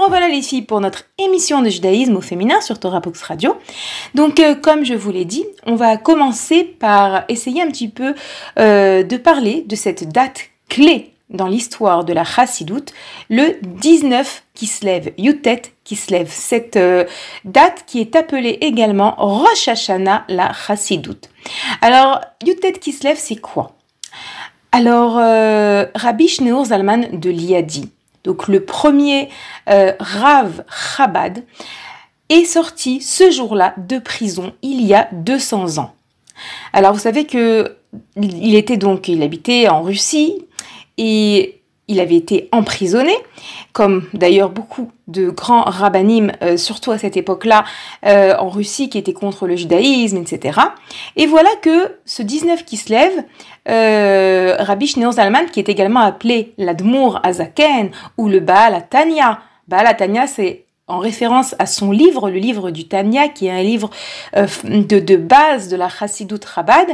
Revoilà les filles pour notre émission de judaïsme au féminin sur Torah Box Radio. Donc euh, comme je vous l'ai dit, on va commencer par essayer un petit peu euh, de parler de cette date clé dans l'histoire de la chassidoute, le 19 Kislev, Yutet Kislev, cette euh, date qui est appelée également Rosh Hashanah la chassidoute. Alors, Yutet Kislev, c'est quoi? Alors, Rabbi Shneur Zalman de Liadi, donc le premier euh, Rav Chabad, est sorti ce jour-là de prison il y a 200 ans. Alors vous savez que il était donc, il habitait en Russie, et il avait été emprisonné, comme d'ailleurs beaucoup de grands rabbinim, euh, surtout à cette époque-là, euh, en Russie, qui étaient contre le judaïsme, etc. Et voilà que ce 19 qui se lève, euh, Rabbi Zalman, qui est également appelé l'Admour Azaken ou le Baal Atania. Baal c'est en référence à son livre, le livre du Tanya, qui est un livre de, base de la Chassidut Chabad.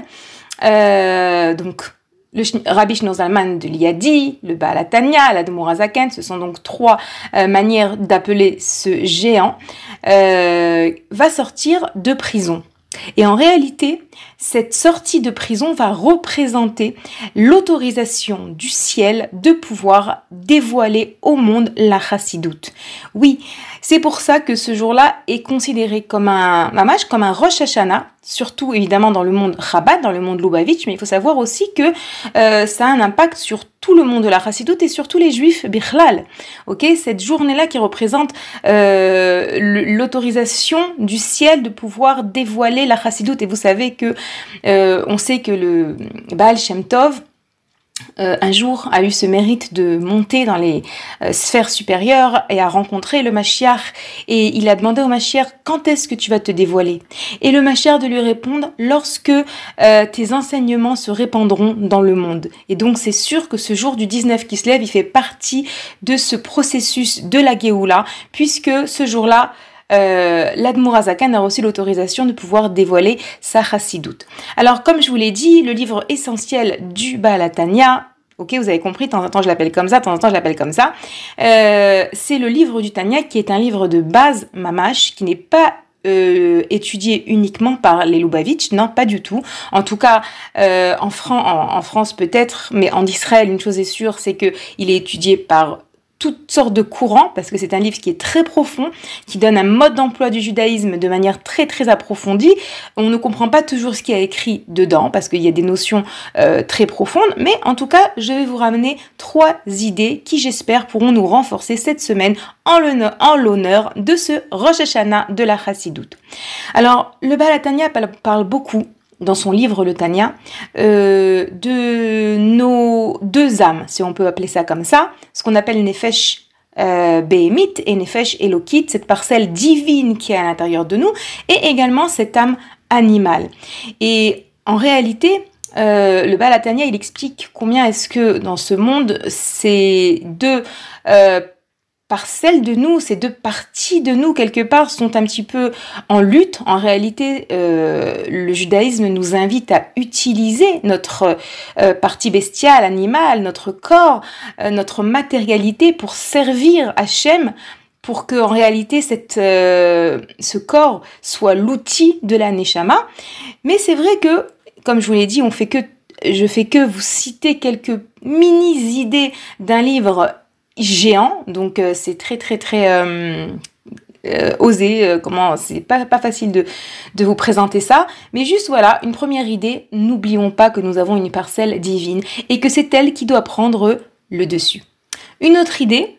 Le Rabbi Zalman de l'Iadi, le Baal Atanya, l'Admorazaken, ce sont donc trois euh, manières d'appeler ce géant, euh, va sortir de prison. Et en réalité, cette sortie de prison va représenter l'autorisation du ciel de pouvoir dévoiler au monde la chassidoute. Oui, c'est pour ça que ce jour-là est considéré comme un mamash, comme un Rosh Hashanah, surtout évidemment dans le monde Chabad, dans le monde Lubavitch, mais il faut savoir aussi que euh, ça a un impact sur tout le monde de la chassidoute et sur tous les juifs bichlal. Ok, cette journée-là qui représente euh, l'autorisation du ciel de pouvoir dévoiler la chassidoute. Et vous savez que euh, on sait que le Baal Shem Tov euh, un jour a eu ce mérite de monter dans les euh, sphères supérieures et a rencontré le Mashiach. Et il a demandé au Mashiach quand est-ce que tu vas te dévoiler? Et le Mashiach de lui répondre lorsque tes enseignements se répandront dans le monde. Et donc c'est sûr que ce jour du 19 qui se lève il fait partie de ce processus de la Géoula puisque ce jour-là euh, l'Admorazakan a reçu l'autorisation de pouvoir dévoiler sa chassidoute. Alors, comme je vous l'ai dit, le livre essentiel du Balatania, Ok, vous avez compris, de temps en temps je l'appelle comme ça, de temps en temps je l'appelle comme ça. Euh, c'est le livre du Tanya qui est un livre de base mamash, qui n'est pas euh, étudié uniquement par les Lubavitch, non, pas du tout. En tout cas, euh, en, en, France peut-être, mais en Israël, une chose est sûre, c'est que il est étudié par toutes sortes de courants, parce que c'est un livre qui est très profond, qui donne un mode d'emploi du judaïsme de manière très très approfondie. On ne comprend pas toujours ce qui a écrit dedans, parce qu'il y a des notions euh, très profondes, mais en tout cas, je vais vous ramener trois idées qui, j'espère, pourront nous renforcer cette semaine en l'honneur de ce Rosh Hashanah de la Chassidoute. Alors, le Balatania parle beaucoup dans son livre Le Tanya, euh, de nos deux âmes, si on peut appeler ça comme ça, ce qu'on appelle Nefesh euh, et Nefesh Elokit, cette parcelle divine qui est à l'intérieur de nous, et également cette âme animale. Et en réalité, euh, le Balatania, il explique combien est-ce que dans ce monde, ces deux euh, parcelles de nous, ces deux parties de nous, quelque part, sont un petit peu en lutte. En réalité, euh, le judaïsme nous invite à utiliser notre euh, partie bestiale, animale, notre corps, euh, notre matérialité pour servir Hachem, pour que en réalité ce corps soit l'outil de la neshama. Mais c'est vrai que, comme je vous l'ai dit, on fait que je fais que vous citer quelques mini idées d'un livre géant, donc euh, c'est très très très euh, euh, osé, comment c'est pas, pas facile de, de vous présenter ça, mais juste voilà, une première idée, n'oublions pas que nous avons une parcelle divine et que c'est elle qui doit prendre le dessus. Une autre idée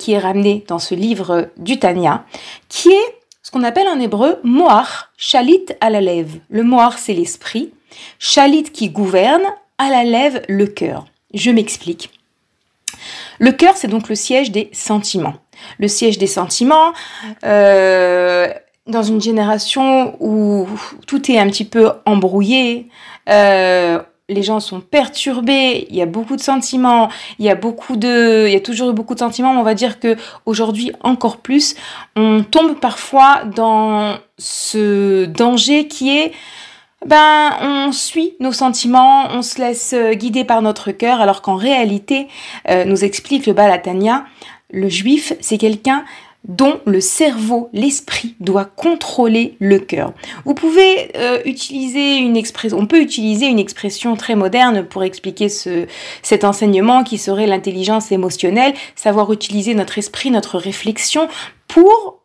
qui est ramenée dans ce livre du Tanya, qui est ce qu'on appelle en hébreu Moar, Shalit à la lèvre. Le Moar, c'est l'esprit, Shalit qui gouverne, à la lèvre, le cœur. Je m'explique. Le cœur, c'est donc le siège des sentiments. Le siège des sentiments, euh, dans une génération où tout est un petit peu embrouillé, euh, les gens sont perturbés, il y a beaucoup de sentiments, il y a beaucoup de, il y a toujours beaucoup de sentiments, mais on va dire que aujourd'hui encore plus, on tombe parfois dans ce danger qui est ben on suit nos sentiments, on se laisse euh, guider par notre cœur, alors qu'en réalité, euh, nous explique le Balatania, le juif, c'est quelqu'un dont le cerveau, l'esprit doit contrôler le cœur. Vous pouvez euh, utiliser une expression, on peut utiliser une expression très moderne pour expliquer ce, cet enseignement qui serait l'intelligence émotionnelle, savoir utiliser notre esprit, notre réflexion pour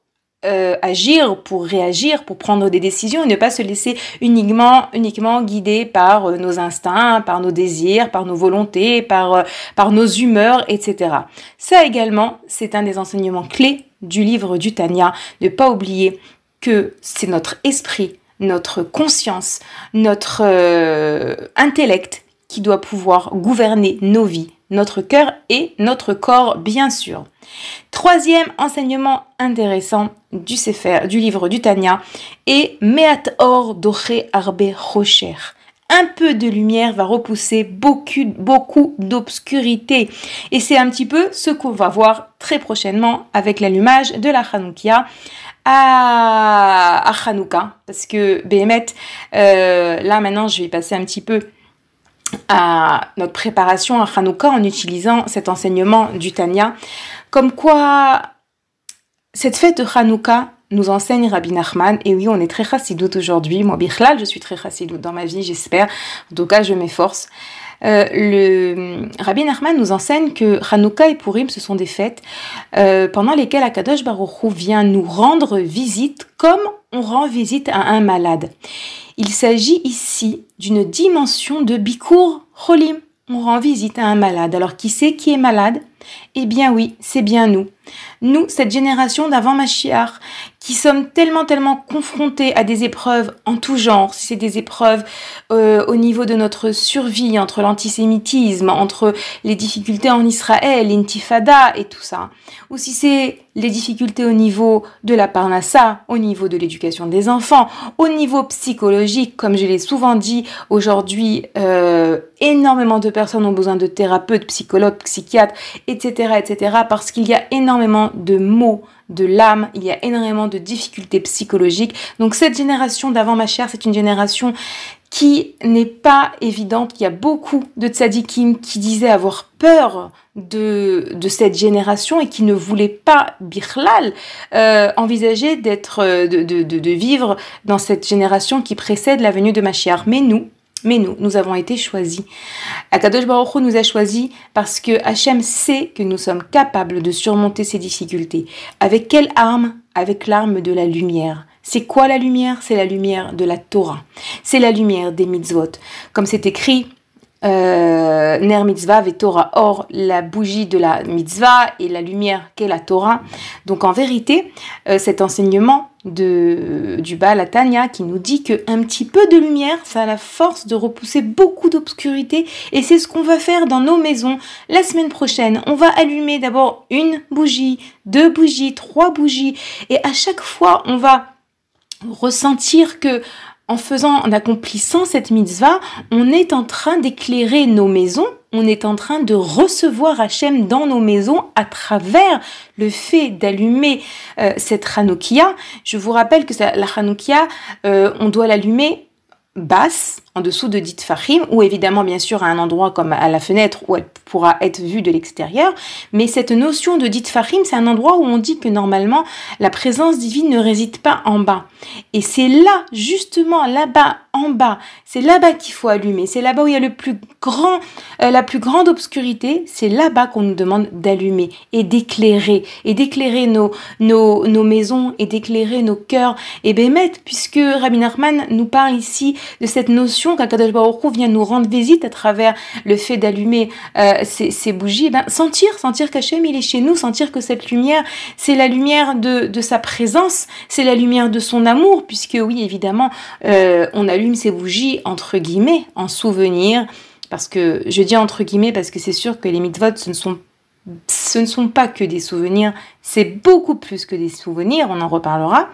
euh, agir, pour réagir, pour prendre des décisions et ne pas se laisser uniquement, uniquement guider par euh, nos instincts, par nos désirs, par nos volontés, par, euh, par nos humeurs, etc. Ça également, c'est un des enseignements clés du livre du Tanya, ne pas oublier que c'est notre esprit, notre conscience, notre intellect qui doit pouvoir gouverner nos vies notre cœur et notre corps, bien sûr. Troisième enseignement intéressant du Sefer, du livre du Tanya, est Meat Or Doche Arbe Rocher. Un peu de lumière va repousser beaucoup, beaucoup d'obscurité. Et c'est un petit peu ce qu'on va voir très prochainement avec l'allumage de la Hanoukia à, à Parce que Béhémet, euh, là maintenant je vais passer un petit peu à notre préparation à Hanouka en utilisant cet enseignement du Tanya. Comme quoi, cette fête de Hanouka nous enseigne Rabbi Nachman. Et oui, on est très chassidoute aujourd'hui. Moi, Bichlal, je suis très chassidoute dans ma vie, j'espère. En tout cas, je m'efforce. Euh, le Rabbi Nachman nous enseigne que Hanouka et Purim, ce sont des fêtes euh, pendant lesquelles Akadosh Baruch Hu vient nous rendre visite comme on rend visite à un malade. Il s'agit ici d'une dimension de Bikur Cholim. On rend visite à un malade. Alors qui c'est qui est malade? Eh bien oui, c'est bien nous. Nous, cette génération d'avant Machiar, qui sommes tellement, tellement confrontés à des épreuves en tout genre, si c'est des épreuves euh, au niveau de notre survie, entre l'antisémitisme, entre les difficultés en Israël, l'intifada et tout ça, ou si c'est les difficultés au niveau de la parnassa, au niveau de l'éducation des enfants, au niveau psychologique, comme je l'ai souvent dit, aujourd'hui, euh, énormément de personnes ont besoin de thérapeutes, psychologues, psychiatres, etc., etc., parce qu'il y a énormément de mots de l'âme, il y a énormément de difficultés psychologiques. Donc cette génération d'avant ma chère, c'est une génération qui n'est pas évidente. Il y a beaucoup de tzadikim qui disaient avoir peur de, cette génération et qui ne voulaient pas, bichlal, euh, envisager d'être, de, de, de, vivre dans cette génération qui précède la venue de Machiar. Mais nous, mais nous, nous avons été choisis. Akadosh Baruch Hu nous a choisis parce que Hachem sait que nous sommes capables de surmonter ces difficultés. Avec quelle arme? Avec l'arme de la lumière. C'est quoi la lumière? C'est la lumière de la Torah. C'est la lumière des mitzvot. Comme c'est écrit euh, Ner mitzvah et Torah. Or, la bougie de la mitzvah et la lumière qu'est la Torah. Donc, en vérité, euh, cet enseignement de, du Baal Tanya qui nous dit qu'un petit peu de lumière, ça a la force de repousser beaucoup d'obscurité. Et c'est ce qu'on va faire dans nos maisons la semaine prochaine. On va allumer d'abord une bougie, deux bougies, trois bougies. Et à chaque fois, on va ressentir que en faisant, en accomplissant cette mitzvah, on est en train d'éclairer nos maisons, on est en train de recevoir Hachem dans nos maisons à travers le fait d'allumer euh, cette Hanoukia. Je vous rappelle que la Hanoukia, euh, on doit l'allumer basse, en dessous de dit fahim, ou évidemment bien sûr à un endroit comme à la fenêtre où elle pourra être vue de l'extérieur. Mais cette notion de dit fahim, c'est un endroit où on dit que normalement la présence divine ne réside pas en bas. Et c'est là, justement là-bas, en bas, c'est là-bas qu'il faut allumer. C'est là-bas où il y a le plus grand, euh, la plus grande obscurité. C'est là-bas qu'on nous demande d'allumer et d'éclairer et d'éclairer nos, nos, nos maisons et d'éclairer nos cœurs. Et Bémet, puisque Rabbi Nachman nous parle ici de cette notion qu'Akadosh Baruch vient nous rendre visite à travers le fait d'allumer euh, ces, bougies, eh ben, sentir, sentir qu'Hachem il est chez nous, sentir que cette lumière, c'est la lumière de, de sa présence, c'est la lumière de son amour, puisque oui, évidemment, euh, on allume ces bougies entre guillemets en souvenir, parce que je dis entre guillemets parce que c'est sûr que les mitzvot, ce ne sont ce ne sont pas que des souvenirs, c'est beaucoup plus que des souvenirs, on en reparlera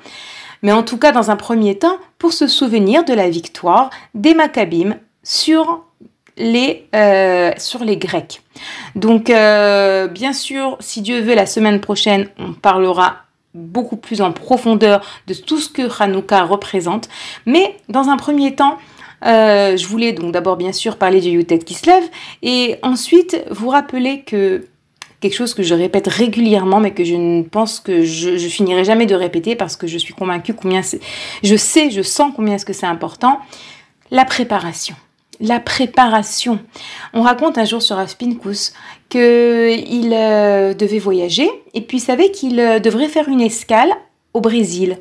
mais en tout cas dans un premier temps pour se souvenir de la victoire des Maccabim sur les, euh, Grecs. Donc euh, bien sûr, si Dieu veut, la semaine prochaine, on parlera beaucoup plus en profondeur de tout ce que Hanouka représente. Mais dans un premier temps, euh, je voulais donc d'abord bien sûr parler du Yutet qui se lève et ensuite vous rappeler que quelque chose que je répète régulièrement, mais que je ne pense que je, finirai jamais de répéter parce que je suis convaincue combien c'est, je sais, je sens combien est-ce que c'est important. La préparation. La préparation. On raconte un jour sur Aspinkus qu'il euh, devait voyager et puis savait qu'il euh, devrait faire une escale au Brésil.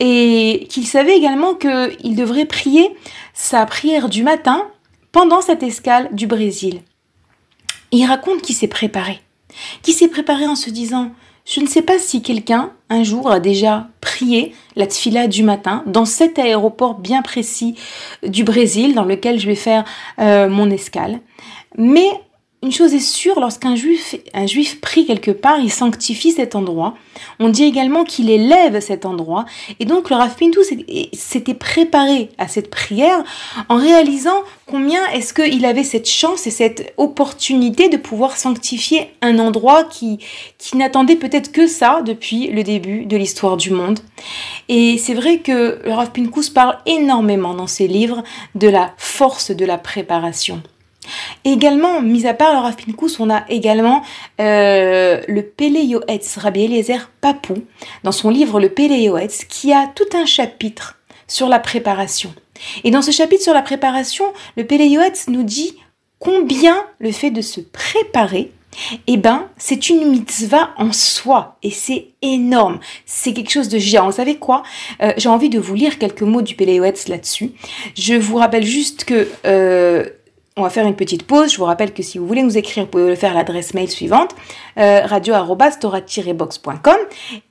Et qu'il savait également qu'il devrait prier sa prière du matin pendant cette escale du Brésil. Il raconte qu'il s'est préparé qui s'est préparé en se disant je ne sais pas si quelqu'un un jour a déjà prié la tfila du matin dans cet aéroport bien précis du Brésil dans lequel je vais faire euh, mon escale. Mais une chose est sûre, lorsqu'un juif, un juif prie quelque part, il sanctifie cet endroit. On dit également qu'il élève cet endroit. Et donc le Rav Pintou s'était préparé à cette prière en réalisant combien est-ce qu'il avait cette chance et cette opportunité de pouvoir sanctifier un endroit qui, qui n'attendait peut-être que ça depuis le début de l'histoire du monde. Et c'est vrai que le Rav Pinkus parle énormément dans ses livres de la force de la préparation. Également, mis à part le Rav Pinkus, on a également euh, le Pele Yoetz, Rabbi Eliezer Papou, dans son livre Le Pele Yoetz, qui a tout un chapitre sur la préparation. Et dans ce chapitre sur la préparation, le Pele Yoetz nous dit combien le fait de se préparer eh ben, c'est une mitzvah en soi et c'est énorme. C'est quelque chose de géant. Vous savez quoi? Euh, J'ai envie de vous lire quelques mots du Péléoetz là-dessus. Je vous rappelle juste que euh, on va faire une petite pause. Je vous rappelle que si vous voulez nous écrire, vous pouvez le faire à l'adresse mail suivante euh, radio-boxcom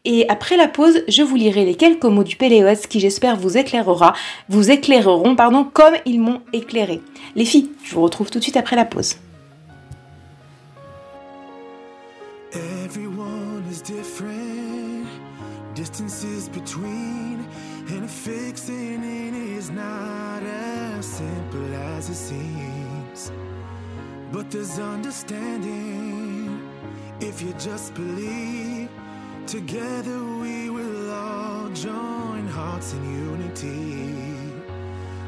et après la pause, je vous lirai les quelques mots du Péléoès qui j'espère vous éclairera, vous éclaireront pardon comme ils m'ont éclairé. Les filles, je vous retrouve tout de suite après la pause. But there's understanding if you just believe. Together we will all join hearts in unity.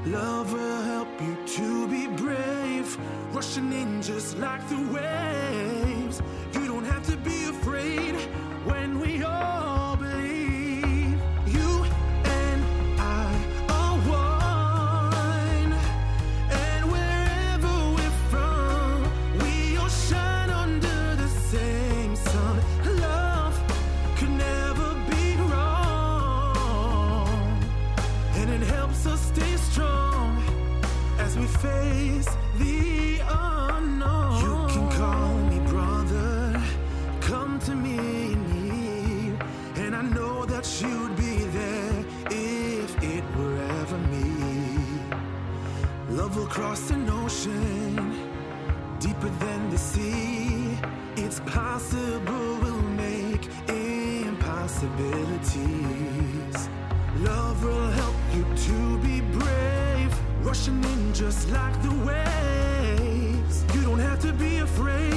Love will help you to be brave, rushing in just like the waves. You don't have to be afraid when we all sea. It's possible we'll make impossibilities. Love will help you to be brave, rushing in just like the waves. You don't have to be afraid